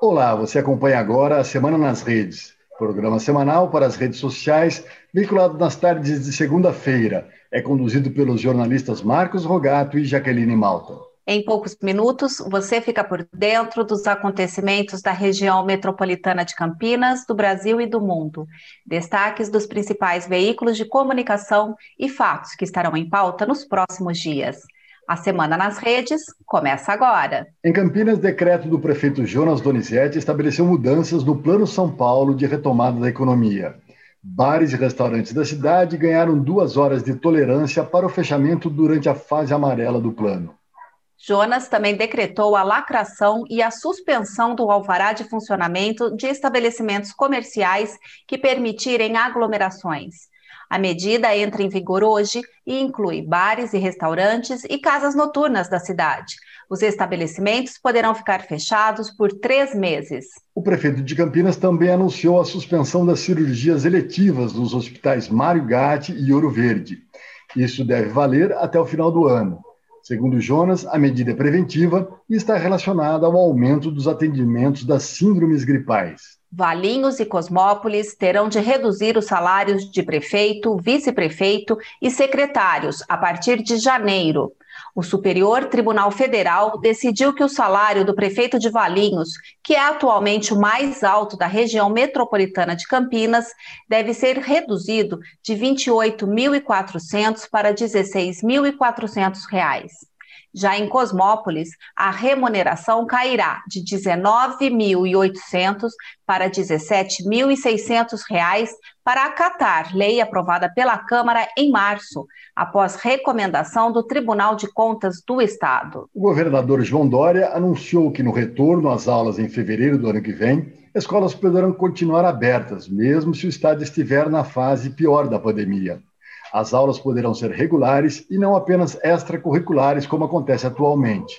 Olá, você acompanha agora a Semana nas Redes, programa semanal para as redes sociais, vinculado nas tardes de segunda-feira. É conduzido pelos jornalistas Marcos Rogato e Jaqueline Malta. Em poucos minutos, você fica por dentro dos acontecimentos da região metropolitana de Campinas, do Brasil e do mundo. Destaques dos principais veículos de comunicação e fatos que estarão em pauta nos próximos dias. A Semana nas Redes começa agora. Em Campinas, decreto do prefeito Jonas Donizete estabeleceu mudanças no Plano São Paulo de retomada da economia. Bares e restaurantes da cidade ganharam duas horas de tolerância para o fechamento durante a fase amarela do plano. Jonas também decretou a lacração e a suspensão do alvará de funcionamento de estabelecimentos comerciais que permitirem aglomerações. A medida entra em vigor hoje e inclui bares e restaurantes e casas noturnas da cidade. Os estabelecimentos poderão ficar fechados por três meses. O prefeito de Campinas também anunciou a suspensão das cirurgias eletivas nos hospitais Mário Gatti e Ouro Verde. Isso deve valer até o final do ano. Segundo Jonas, a medida é preventiva e está relacionada ao aumento dos atendimentos das síndromes gripais. Valinhos e Cosmópolis terão de reduzir os salários de prefeito, vice-prefeito e secretários a partir de janeiro. O Superior Tribunal Federal decidiu que o salário do prefeito de Valinhos, que é atualmente o mais alto da região metropolitana de Campinas, deve ser reduzido de R$ 28.400 para R$ 16.400. Já em Cosmópolis, a remuneração cairá de R$ 19.800 para R$ 17.600 para acatar lei aprovada pela Câmara em março, após recomendação do Tribunal de Contas do Estado. O governador João Dória anunciou que no retorno às aulas em fevereiro do ano que vem, escolas poderão continuar abertas, mesmo se o estado estiver na fase pior da pandemia. As aulas poderão ser regulares e não apenas extracurriculares, como acontece atualmente.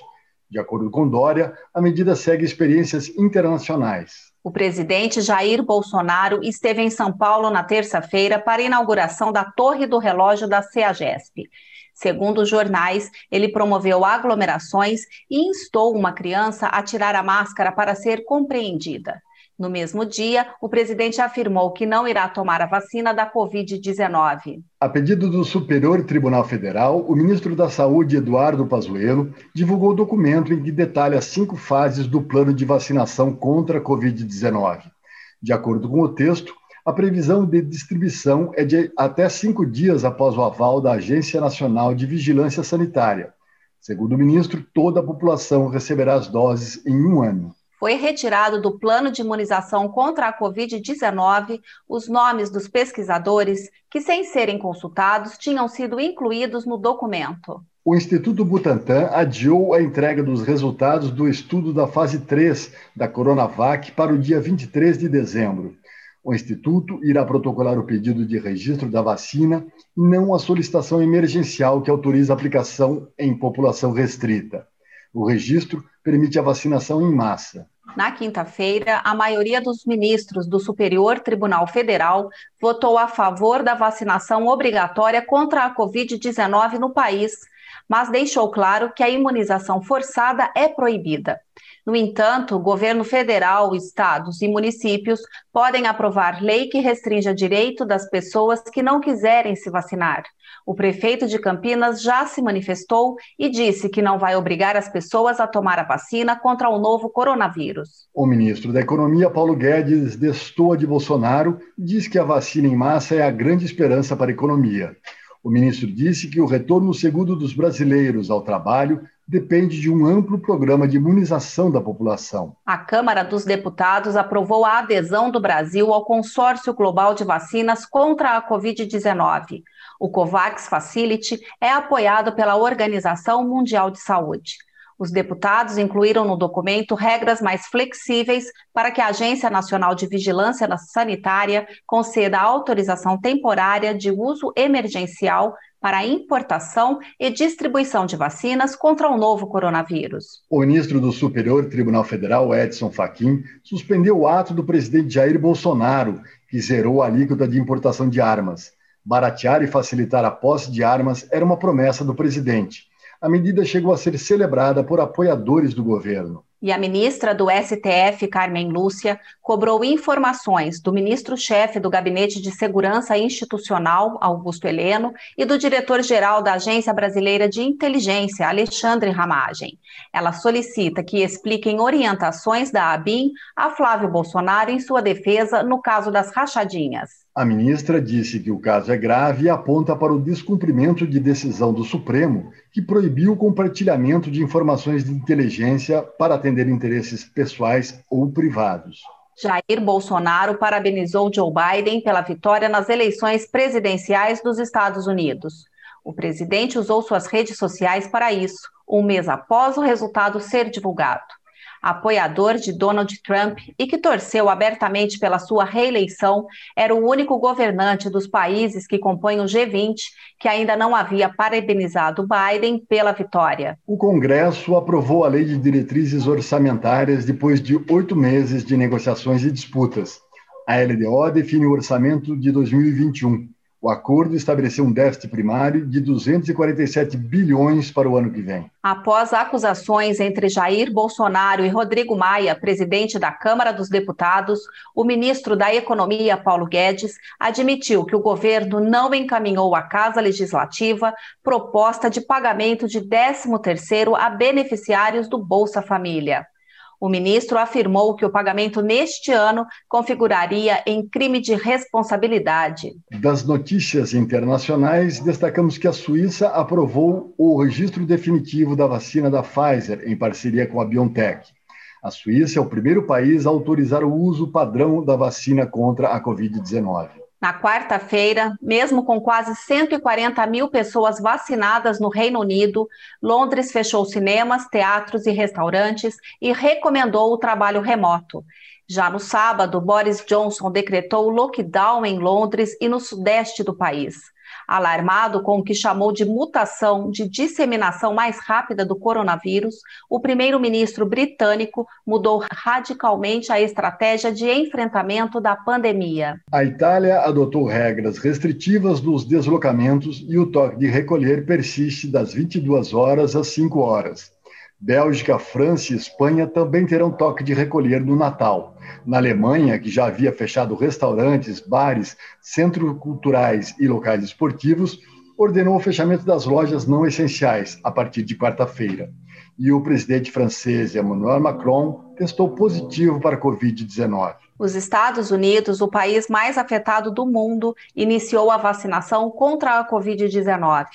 De acordo com Dória, a medida segue experiências internacionais. O presidente Jair Bolsonaro esteve em São Paulo na terça-feira para a inauguração da Torre do Relógio da CEAGESP. Segundo os jornais, ele promoveu aglomerações e instou uma criança a tirar a máscara para ser compreendida. No mesmo dia, o presidente afirmou que não irá tomar a vacina da Covid-19. A pedido do Superior Tribunal Federal, o ministro da Saúde, Eduardo Pazuello, divulgou o documento em que detalha cinco fases do plano de vacinação contra a Covid-19. De acordo com o texto, a previsão de distribuição é de até cinco dias após o aval da Agência Nacional de Vigilância Sanitária. Segundo o ministro, toda a população receberá as doses em um ano foi retirado do plano de imunização contra a Covid-19 os nomes dos pesquisadores que, sem serem consultados, tinham sido incluídos no documento. O Instituto Butantan adiou a entrega dos resultados do estudo da fase 3 da Coronavac para o dia 23 de dezembro. O Instituto irá protocolar o pedido de registro da vacina não a solicitação emergencial que autoriza a aplicação em população restrita. O registro permite a vacinação em massa. Na quinta-feira, a maioria dos ministros do Superior Tribunal Federal votou a favor da vacinação obrigatória contra a Covid-19 no país, mas deixou claro que a imunização forçada é proibida. No entanto, governo federal, estados e municípios podem aprovar lei que restrinja direito das pessoas que não quiserem se vacinar. O prefeito de Campinas já se manifestou e disse que não vai obrigar as pessoas a tomar a vacina contra o novo coronavírus. O ministro da Economia, Paulo Guedes, destoa de Bolsonaro e diz que a vacina em massa é a grande esperança para a economia. O ministro disse que o retorno seguro dos brasileiros ao trabalho depende de um amplo programa de imunização da população. A Câmara dos Deputados aprovou a adesão do Brasil ao Consórcio Global de Vacinas contra a Covid-19. O COVAX Facility é apoiado pela Organização Mundial de Saúde. Os deputados incluíram no documento regras mais flexíveis para que a Agência Nacional de Vigilância Sanitária conceda autorização temporária de uso emergencial para a importação e distribuição de vacinas contra o novo coronavírus. O ministro do Superior Tribunal Federal, Edson Fachin, suspendeu o ato do presidente Jair Bolsonaro, que zerou a alíquota de importação de armas. Baratear e facilitar a posse de armas era uma promessa do presidente. A medida chegou a ser celebrada por apoiadores do governo. E a ministra do STF, Carmen Lúcia, cobrou informações do ministro-chefe do Gabinete de Segurança Institucional, Augusto Heleno, e do diretor-geral da Agência Brasileira de Inteligência, Alexandre Ramagem. Ela solicita que expliquem orientações da ABIN a Flávio Bolsonaro em sua defesa no caso das rachadinhas. A ministra disse que o caso é grave e aponta para o descumprimento de decisão do Supremo, que proibiu o compartilhamento de informações de inteligência para atender interesses pessoais ou privados. Jair Bolsonaro parabenizou Joe Biden pela vitória nas eleições presidenciais dos Estados Unidos. O presidente usou suas redes sociais para isso, um mês após o resultado ser divulgado apoiador de Donald Trump e que torceu abertamente pela sua reeleição, era o único governante dos países que compõem o G20 que ainda não havia parabenizado Biden pela vitória. O Congresso aprovou a Lei de Diretrizes Orçamentárias depois de oito meses de negociações e disputas. A LDO define o orçamento de 2021 o acordo estabeleceu um déficit primário de 247 bilhões para o ano que vem. Após acusações entre Jair Bolsonaro e Rodrigo Maia, presidente da Câmara dos Deputados, o ministro da Economia, Paulo Guedes, admitiu que o governo não encaminhou à Casa Legislativa proposta de pagamento de 13º a beneficiários do Bolsa Família. O ministro afirmou que o pagamento neste ano configuraria em crime de responsabilidade. Das notícias internacionais, destacamos que a Suíça aprovou o registro definitivo da vacina da Pfizer em parceria com a BioNTech. A Suíça é o primeiro país a autorizar o uso padrão da vacina contra a Covid-19. Na quarta-feira, mesmo com quase 140 mil pessoas vacinadas no Reino Unido, Londres fechou cinemas, teatros e restaurantes e recomendou o trabalho remoto. Já no sábado, Boris Johnson decretou lockdown em Londres e no sudeste do país. Alarmado com o que chamou de mutação de disseminação mais rápida do coronavírus, o primeiro-ministro britânico mudou radicalmente a estratégia de enfrentamento da pandemia. A Itália adotou regras restritivas nos deslocamentos e o toque de recolher persiste das 22 horas às 5 horas. Bélgica, França e Espanha também terão toque de recolher no Natal. Na Alemanha, que já havia fechado restaurantes, bares, centros culturais e locais esportivos, ordenou o fechamento das lojas não essenciais a partir de quarta-feira. E o presidente francês Emmanuel Macron testou positivo para a Covid-19. Os Estados Unidos, o país mais afetado do mundo, iniciou a vacinação contra a Covid-19.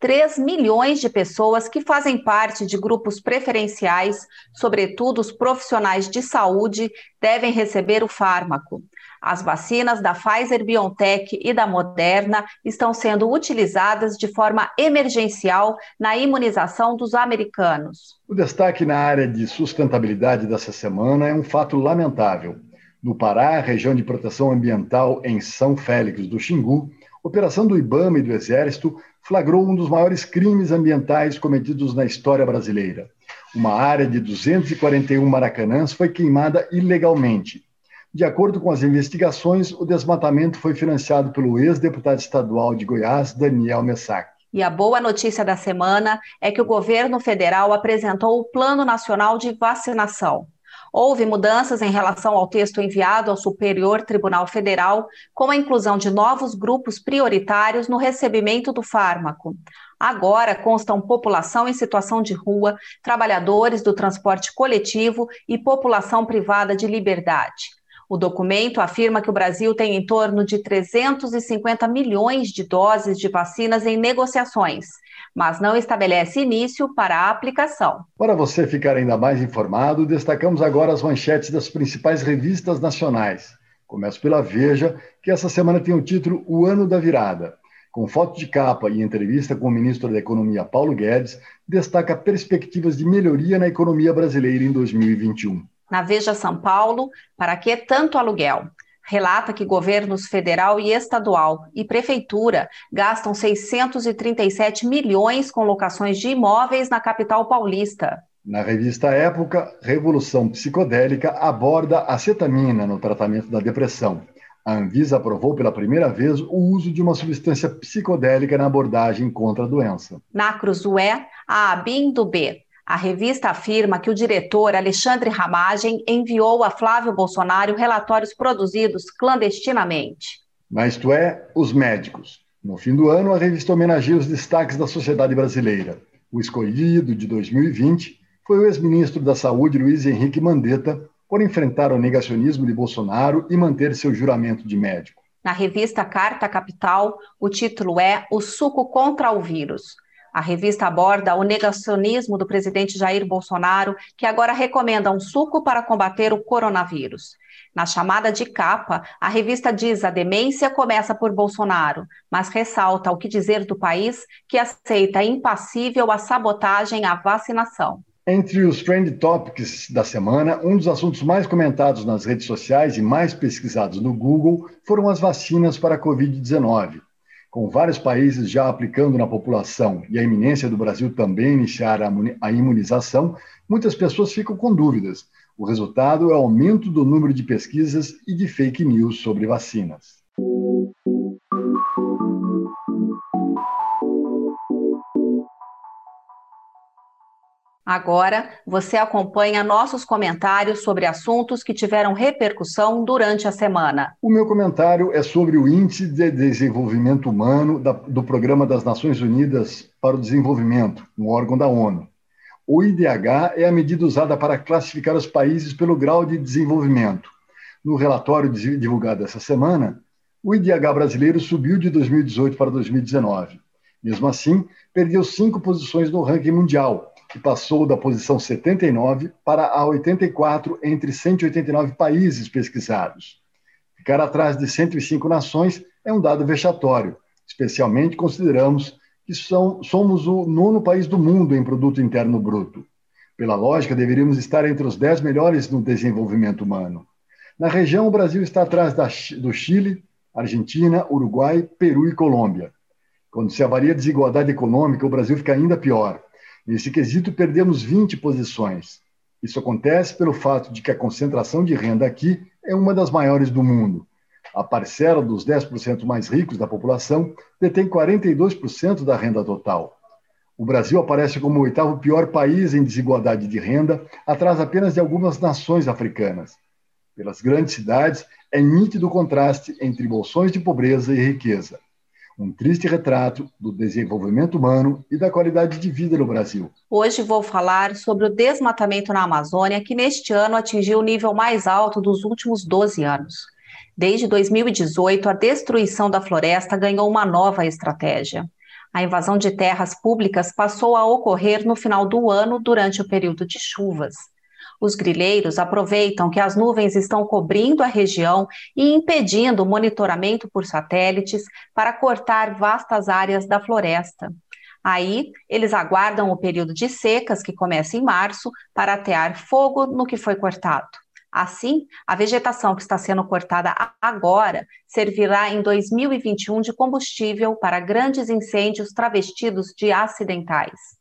3 milhões de pessoas que fazem parte de grupos preferenciais, sobretudo os profissionais de saúde, devem receber o fármaco. As vacinas da Pfizer BioNTech e da Moderna estão sendo utilizadas de forma emergencial na imunização dos americanos. O destaque na área de sustentabilidade dessa semana é um fato lamentável. No Pará, região de proteção ambiental em São Félix do Xingu, operação do IBAMA e do Exército flagrou um dos maiores crimes ambientais cometidos na história brasileira. Uma área de 241 maracanãs foi queimada ilegalmente. De acordo com as investigações, o desmatamento foi financiado pelo ex-deputado estadual de Goiás, Daniel Messac. E a boa notícia da semana é que o governo federal apresentou o Plano Nacional de Vacinação. Houve mudanças em relação ao texto enviado ao Superior Tribunal Federal, com a inclusão de novos grupos prioritários no recebimento do fármaco. Agora constam população em situação de rua, trabalhadores do transporte coletivo e população privada de liberdade. O documento afirma que o Brasil tem em torno de 350 milhões de doses de vacinas em negociações, mas não estabelece início para a aplicação. Para você ficar ainda mais informado, destacamos agora as manchetes das principais revistas nacionais. Começo pela Veja, que essa semana tem o título O Ano da Virada. Com foto de capa e entrevista com o ministro da Economia Paulo Guedes, destaca perspectivas de melhoria na economia brasileira em 2021 na Veja São Paulo, para que tanto aluguel? Relata que governos federal e estadual e prefeitura gastam 637 milhões com locações de imóveis na capital paulista. Na revista Época, Revolução Psicodélica aborda a cetamina no tratamento da depressão. A Anvisa aprovou pela primeira vez o uso de uma substância psicodélica na abordagem contra a doença. Na Cruzué, a ABIN do B. A revista afirma que o diretor Alexandre Ramagem enviou a Flávio Bolsonaro relatórios produzidos clandestinamente. Na Isto É, os médicos. No fim do ano, a revista homenageia os destaques da sociedade brasileira. O escolhido de 2020 foi o ex-ministro da Saúde, Luiz Henrique Mandetta, por enfrentar o negacionismo de Bolsonaro e manter seu juramento de médico. Na revista Carta Capital, o título é O Suco contra o Vírus. A revista aborda o negacionismo do presidente Jair Bolsonaro, que agora recomenda um suco para combater o coronavírus. Na chamada de capa, a revista diz a demência começa por Bolsonaro, mas ressalta o que dizer do país que aceita impassível a sabotagem à vacinação. Entre os trend topics da semana, um dos assuntos mais comentados nas redes sociais e mais pesquisados no Google foram as vacinas para a Covid-19. Com vários países já aplicando na população e a iminência do Brasil também iniciar a imunização, muitas pessoas ficam com dúvidas. O resultado é o aumento do número de pesquisas e de fake news sobre vacinas. Agora, você acompanha nossos comentários sobre assuntos que tiveram repercussão durante a semana. O meu comentário é sobre o Índice de Desenvolvimento Humano do Programa das Nações Unidas para o Desenvolvimento, um órgão da ONU. O IDH é a medida usada para classificar os países pelo grau de desenvolvimento. No relatório divulgado essa semana, o IDH brasileiro subiu de 2018 para 2019. Mesmo assim, perdeu cinco posições no ranking mundial que passou da posição 79 para a 84 entre 189 países pesquisados. Ficar atrás de 105 nações é um dado vexatório, especialmente consideramos que são, somos o nono país do mundo em produto interno bruto. Pela lógica, deveríamos estar entre os 10 melhores no desenvolvimento humano. Na região, o Brasil está atrás da, do Chile, Argentina, Uruguai, Peru e Colômbia. Quando se avalia a desigualdade econômica, o Brasil fica ainda pior. Nesse quesito, perdemos 20 posições. Isso acontece pelo fato de que a concentração de renda aqui é uma das maiores do mundo. A parcela dos 10% mais ricos da população detém 42% da renda total. O Brasil aparece como o oitavo pior país em desigualdade de renda, atrás apenas de algumas nações africanas. Pelas grandes cidades, é nítido o contraste entre bolsões de pobreza e riqueza um triste retrato do desenvolvimento humano e da qualidade de vida no Brasil. Hoje vou falar sobre o desmatamento na Amazônia, que neste ano atingiu o nível mais alto dos últimos 12 anos. Desde 2018, a destruição da floresta ganhou uma nova estratégia. A invasão de terras públicas passou a ocorrer no final do ano durante o período de chuvas. Os grileiros aproveitam que as nuvens estão cobrindo a região e impedindo o monitoramento por satélites para cortar vastas áreas da floresta. Aí, eles aguardam o período de secas, que começa em março, para atear fogo no que foi cortado. Assim, a vegetação que está sendo cortada agora servirá em 2021 de combustível para grandes incêndios travestidos de acidentais.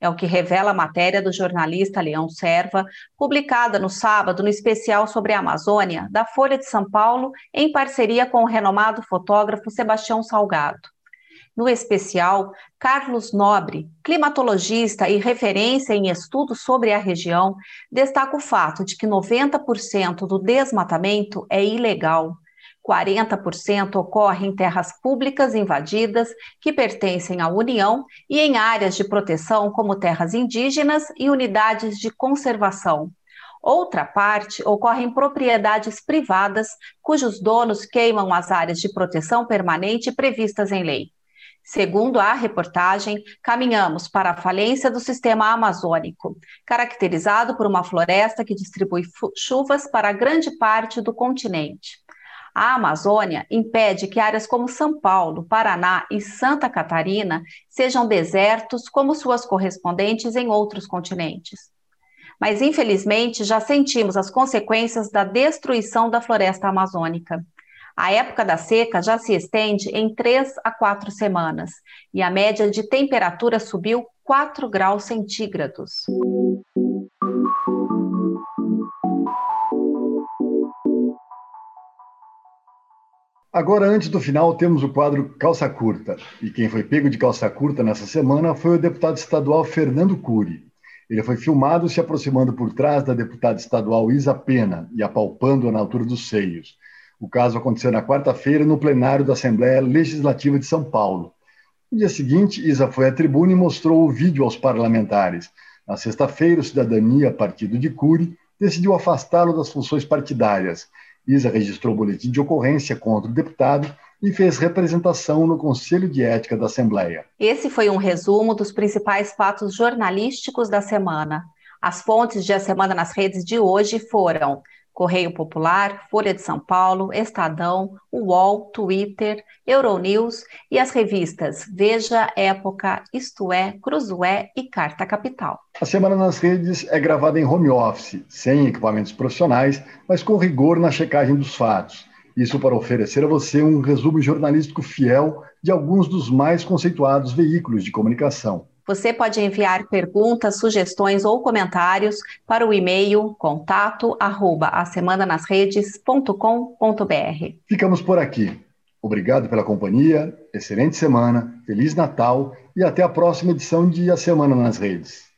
É o que revela a matéria do jornalista Leão Serva, publicada no sábado no especial sobre a Amazônia, da Folha de São Paulo, em parceria com o renomado fotógrafo Sebastião Salgado. No especial, Carlos Nobre, climatologista e referência em estudos sobre a região, destaca o fato de que 90% do desmatamento é ilegal 40% ocorre em terras públicas invadidas que pertencem à União e em áreas de proteção como terras indígenas e unidades de conservação. Outra parte ocorre em propriedades privadas cujos donos queimam as áreas de proteção permanente previstas em lei. Segundo a reportagem, caminhamos para a falência do sistema amazônico, caracterizado por uma floresta que distribui chuvas para grande parte do continente. A Amazônia impede que áreas como São Paulo, Paraná e Santa Catarina sejam desertos como suas correspondentes em outros continentes. Mas, infelizmente, já sentimos as consequências da destruição da floresta amazônica. A época da seca já se estende em três a quatro semanas e a média de temperatura subiu 4 graus centígrados. Agora, antes do final, temos o quadro Calça Curta. E quem foi pego de calça curta nessa semana foi o deputado estadual Fernando Cury. Ele foi filmado se aproximando por trás da deputada estadual Isa Pena e apalpando-a na altura dos seios. O caso aconteceu na quarta-feira no plenário da Assembleia Legislativa de São Paulo. No dia seguinte, Isa foi à tribuna e mostrou o vídeo aos parlamentares. Na sexta-feira, o Cidadania, partido de Cury, decidiu afastá-lo das funções partidárias. Isa registrou boletim de ocorrência contra o deputado e fez representação no Conselho de Ética da Assembleia. Esse foi um resumo dos principais fatos jornalísticos da semana. As fontes de A Semana nas Redes de hoje foram Correio Popular, Folha de São Paulo, Estadão, UOL, Twitter, Euronews e as revistas Veja, Época, Isto É, Cruzoé e Carta Capital. A Semana nas Redes é gravada em home office, sem equipamentos profissionais, mas com rigor na checagem dos fatos. Isso para oferecer a você um resumo jornalístico fiel de alguns dos mais conceituados veículos de comunicação. Você pode enviar perguntas, sugestões ou comentários para o e-mail contato Ficamos por aqui. Obrigado pela companhia, excelente semana, Feliz Natal e até a próxima edição de A Semana nas Redes.